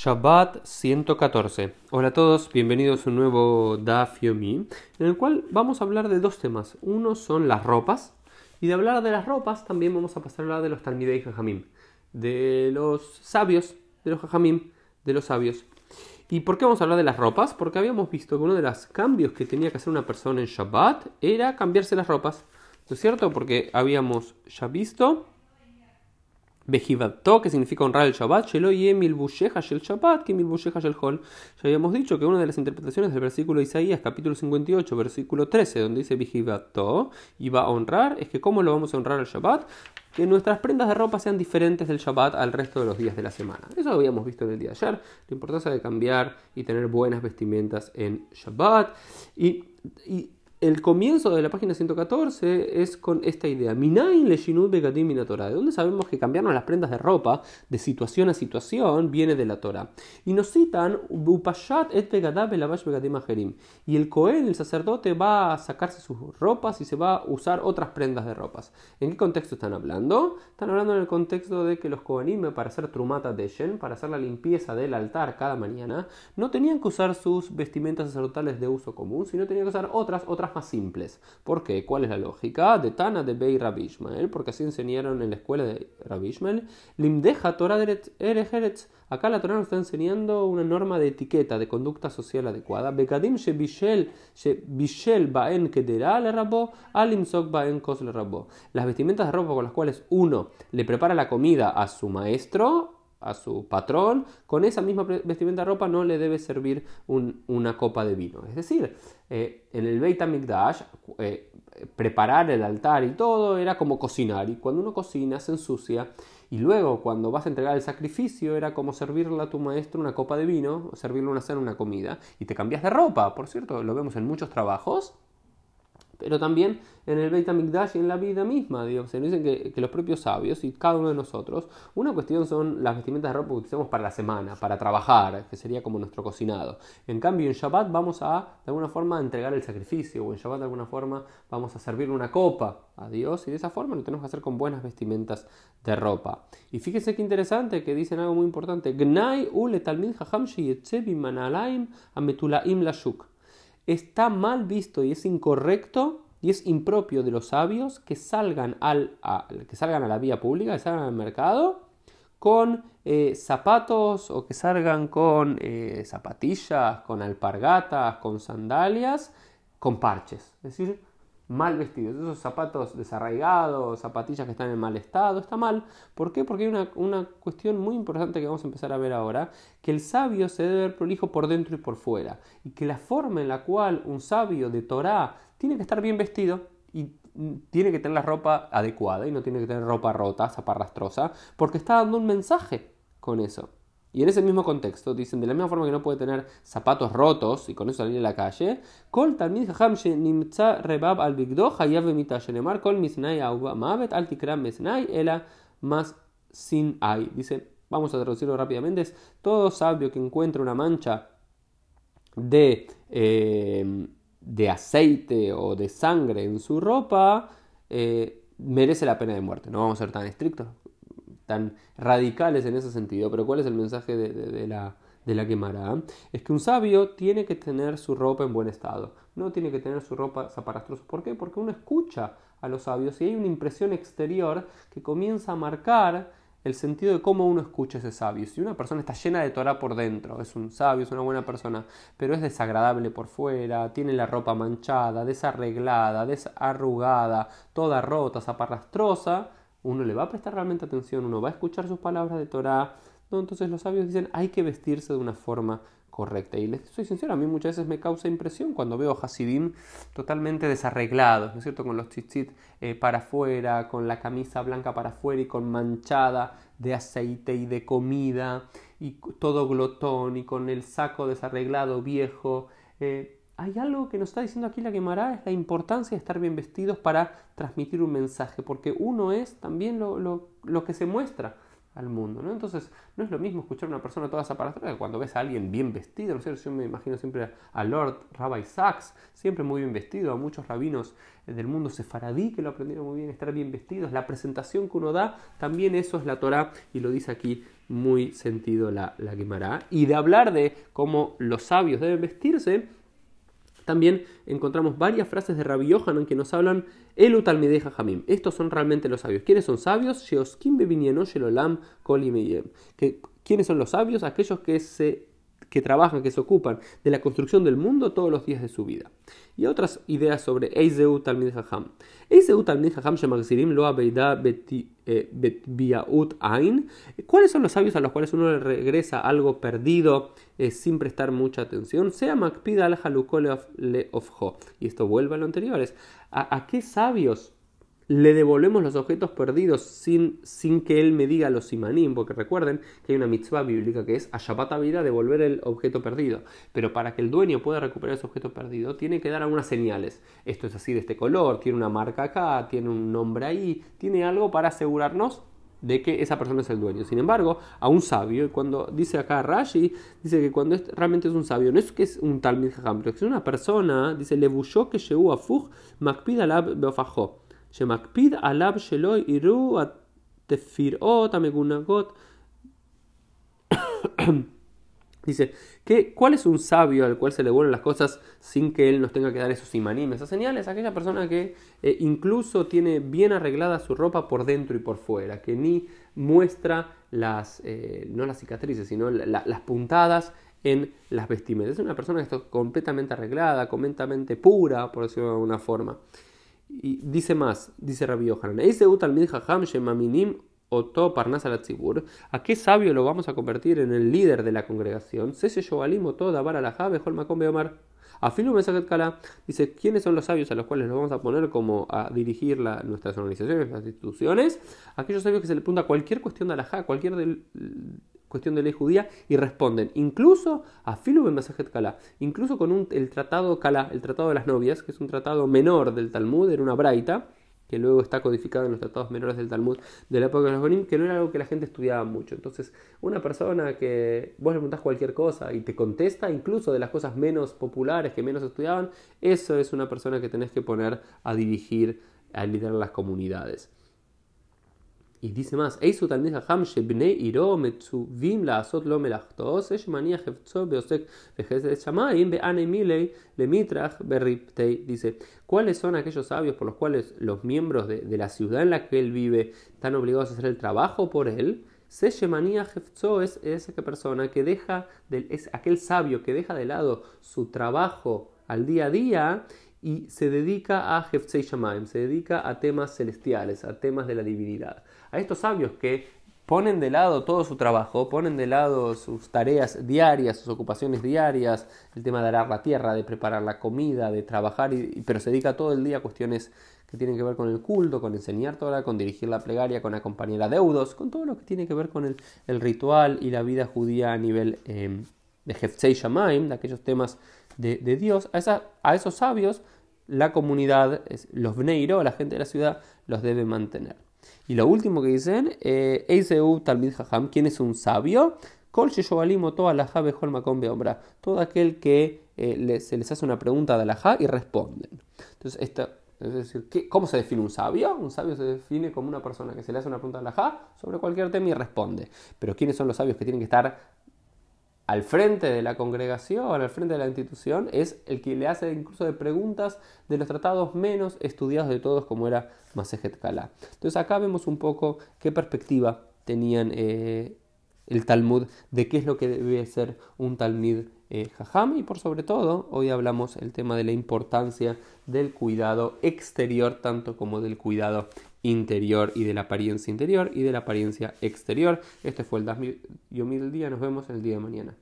Shabbat 114. Hola a todos, bienvenidos a un nuevo Daf Yomi, en el cual vamos a hablar de dos temas. Uno son las ropas, y de hablar de las ropas también vamos a pasar a hablar de los Talmidei Jajamim, de los sabios, de los Jajamim, de los sabios. ¿Y por qué vamos a hablar de las ropas? Porque habíamos visto que uno de los cambios que tenía que hacer una persona en Shabbat era cambiarse las ropas. ¿No es cierto? Porque habíamos ya visto Bejivato, que significa honrar el Shabbat, Shelo Yemil el Shabbat, que el Hol. Ya habíamos dicho que una de las interpretaciones del versículo de Isaías, capítulo 58, versículo 13, donde dice Bejivato, y va a honrar, es que ¿cómo lo vamos a honrar el Shabbat? Que nuestras prendas de ropa sean diferentes del Shabbat al resto de los días de la semana. Eso lo habíamos visto en el día de ayer, la importancia de cambiar y tener buenas vestimentas en Shabbat. y el comienzo de la página 114 es con esta idea. Minain le ¿De dónde sabemos que cambiarnos las prendas de ropa de situación a situación viene de la Torah? Y nos citan et Y el Cohen, el sacerdote, va a sacarse sus ropas y se va a usar otras prendas de ropas. ¿En qué contexto están hablando? Están hablando en el contexto de que los Kohanim, para hacer trumata deshen, para hacer la limpieza del altar cada mañana, no tenían que usar sus vestimentas sacerdotales de uso común, sino tenían que usar otras, otras más simples. ¿Por qué? ¿Cuál es la lógica? De Tana de Bey Rabishmael, porque así enseñaron en la escuela de Rabishmael. Limdeja Torah Erejeretz. Acá la Torah nos está enseñando una norma de etiqueta, de conducta social adecuada. Bekadim Bishel Baen Kedera le rabo, Alimsok Baen Kos le rabo. Las vestimentas de ropa con las cuales uno le prepara la comida a su maestro a su patrón, con esa misma vestimenta de ropa no le debe servir una copa de vino. Es decir, eh, en el Beit HaMikdash, eh, preparar el altar y todo era como cocinar, y cuando uno cocina se ensucia, y luego cuando vas a entregar el sacrificio era como servirle a tu maestro una copa de vino, servirle una cena, una comida, y te cambias de ropa, por cierto, lo vemos en muchos trabajos, pero también en el Beit HaMikdash y en la vida misma. Dios. Se nos dicen que, los propios sabios y cada uno de nosotros, una cuestión son las vestimentas de ropa que utilizamos para la semana, para trabajar, que sería como nuestro cocinado. En cambio, en Shabbat vamos a, de alguna forma, entregar el sacrificio, o en Shabbat, de alguna forma, vamos a servir una copa a Dios, y de esa forma lo tenemos que hacer con buenas vestimentas de ropa. Y fíjese qué interesante que dicen algo muy importante: Gnai ule talmid hacham manalaim ametulaim lashuk está mal visto y es incorrecto y es impropio de los sabios que salgan, al, a, que salgan a la vía pública, que salgan al mercado con eh, zapatos o que salgan con eh, zapatillas, con alpargatas, con sandalias, con parches. Es decir, mal vestidos, esos zapatos desarraigados, zapatillas que están en mal estado, está mal. ¿Por qué? Porque hay una, una, cuestión muy importante que vamos a empezar a ver ahora, que el sabio se debe ver prolijo por dentro y por fuera, y que la forma en la cual un sabio de Torah tiene que estar bien vestido y tiene que tener la ropa adecuada y no tiene que tener ropa rota, zaparrastrosa, porque está dando un mensaje con eso. Y en ese mismo contexto dicen, de la misma forma que no puede tener zapatos rotos y con eso salir a la calle, Kol Talmid Nimtza Rebab al Bigdo Hayav Shenemar Kol Misnai Mavet Al Tikram Mesnai Ela Más Sin Ay. Dice, vamos a traducirlo rápidamente, es todo sabio que encuentra una mancha de, eh, de aceite o de sangre en su ropa, eh, merece la pena de muerte. No vamos a ser tan estrictos, tan radicales en ese sentido, pero ¿cuál es el mensaje de, la, de la quemará? Es que un sabio tiene que tener su ropa en buen estado, no tiene que tener su ropa zaparrastrosa. ¿Por qué? Porque uno escucha a los sabios y hay una impresión exterior que comienza a marcar el sentido de cómo uno escucha a ese sabio. Si una persona está llena de Torah por dentro, es un sabio, es una buena persona, pero es desagradable por fuera, tiene la ropa manchada, desarreglada, desarrugada, toda rota, zaparrastrosa, uno le va a prestar realmente atención, uno va a escuchar sus palabras de Torah. ¿no? Entonces los sabios dicen hay que vestirse de una forma correcta. Y les soy sincero, a mí muchas veces me causa impresión cuando veo Hasidim totalmente desarreglados, ¿no es cierto? Con los tzitzit eh, para afuera, con la camisa blanca para afuera y con manchada de aceite y de comida, y todo glotón y con el saco desarreglado viejo. Eh, hay algo que nos está diciendo aquí la Gemara, es la importancia de estar bien vestidos para transmitir un mensaje, porque uno es también lo, que se muestra al mundo, ¿no? Entonces, no es lo mismo escuchar a una persona toda esa que cuando ves a alguien bien vestido, ¿no Yo me imagino siempre a Lord Rabbi Sachs, siempre muy bien vestido, a muchos rabinos del mundo sefaradí que lo aprendieron muy bien, estar bien vestidos, la presentación que uno da, también eso es la Torah y lo dice aquí muy sentido la, la quemará. Y de hablar de cómo los sabios deben vestirse, también encontramos varias frases de Rabbi Yohanan que nos hablan Elu Talmideja Jamim. Estos son realmente los sabios. ¿Quiénes son sabios? ¿Quiénes son los sabios? Aquellos que se que trabajan, que se ocupan de la construcción del mundo todos los días de su vida. Y otras ideas sobre Eizeu Talmid Hacham. Eizeu Talmid Hacham Shemagzirim Lo Abeida eh, Betbiaut Ain. ¿Cuáles son los sabios a los cuales uno le regresa algo perdido eh, sin prestar mucha atención? Sea Makpida al Le Ofjo. Y esto vuelve a lo anterior. ¿A, ¿A qué sabios le devolvemos los objetos perdidos sin, sin que él me diga los simanim, porque recuerden que hay una mitzvah bíblica que es a Shabbat vida devolver el objeto perdido. Pero para que el dueño pueda recuperar ese objeto perdido, tiene que dar algunas señales. Esto es así de este color, tiene una marca acá, tiene un nombre ahí, tiene algo para asegurarnos de que esa persona es el dueño. Sin embargo, a un sabio, y cuando dice acá Rashi, dice que cuando realmente es un sabio, no es que es un talmid jajam, pero es una persona, dice, le que llegó a fuj, makpid alab beofajó שמקפיד עליו שלא יראו התפירות המגונגות. Dice, ¿qué, ¿cuál es un sabio al cual se le vuelven las cosas sin que él nos tenga que dar esos imaníes, esas señales? Aquella persona que eh, incluso tiene bien arreglada su ropa por dentro y por fuera, que ni muestra las, eh, no las cicatrices, sino las puntadas en las vestimentas. Es una persona que está completamente arreglada, completamente pura, por decirlo de alguna forma. Y dice más, dice Rabbi Yohanan, ¿A qué sabio lo vamos a convertir en el líder de la congregación? Afilu Kala dice, ¿quiénes son los sabios a los cuales los vamos a poner como a dirigir nuestras organizaciones, las instituciones? Aquellos sabios que se le pregunta cualquier cuestión de alajá, cualquier del, cuestión de ley judía y responden, incluso a Filu ben Kala, incluso con el tratado Kala, el tratado de las novias, que es un tratado menor del Talmud, era una braita, que luego está codificado en los tratados menores del Talmud de la época de los Bonim, que no era algo que la gente estudiaba mucho. Entonces, una persona que vos le preguntás cualquier cosa y te contesta, incluso de las cosas menos populares que menos estudiaban, eso es una persona que tenés que poner a dirigir, a liderar las comunidades. Y dice más, Dice, ¿cuáles son aquellos sabios por los cuales los miembros de, la ciudad en la que él vive están obligados a hacer el trabajo por él? Se es esa persona que deja, es aquel sabio que deja de lado su trabajo al día a día y se dedica a Heftzei Shamaim, se dedica a temas celestiales, a temas de la divinidad. A estos sabios que ponen de lado todo su trabajo, ponen de lado sus tareas diarias, sus ocupaciones diarias, el tema de arar la tierra, de preparar la comida, de trabajar, pero se dedica todo el día a cuestiones que tienen que ver con el culto, con enseñar Torah, con dirigir la plegaria, con acompañar a deudos, con todo lo que tiene que ver con el, ritual y la vida judía a nivel em, de Heftzei Shamaim, de aquellos temas de, Dios, a, esos sabios la comunidad, los Bneiro, la gente de la ciudad, los debe mantener. Y lo último que dicen, eh, Eiseu Talmid Jajam, ¿quién es un sabio? Kol toda la Todo aquel que eh, se les hace una pregunta de y responden. Entonces, esto, es decir, ¿cómo se define un sabio? Un sabio se define como una persona que se le hace una pregunta de la sobre cualquier tema y responde. Pero ¿quiénes son los sabios que tienen que estar al frente de la congregación, al frente de la institución, es el que le hace incluso de preguntas de los tratados menos estudiados de todos, como era Masejet Kala. Entonces acá vemos un poco qué perspectiva tenían eh, el Talmud de qué es lo que debe ser un Talmud eh, Jajam y por sobre todo hoy hablamos el tema de la importancia del cuidado exterior tanto como del cuidado interior y de la apariencia interior y de la apariencia exterior. Este fue el Dasmi Yomil del día. Nos vemos el día de mañana.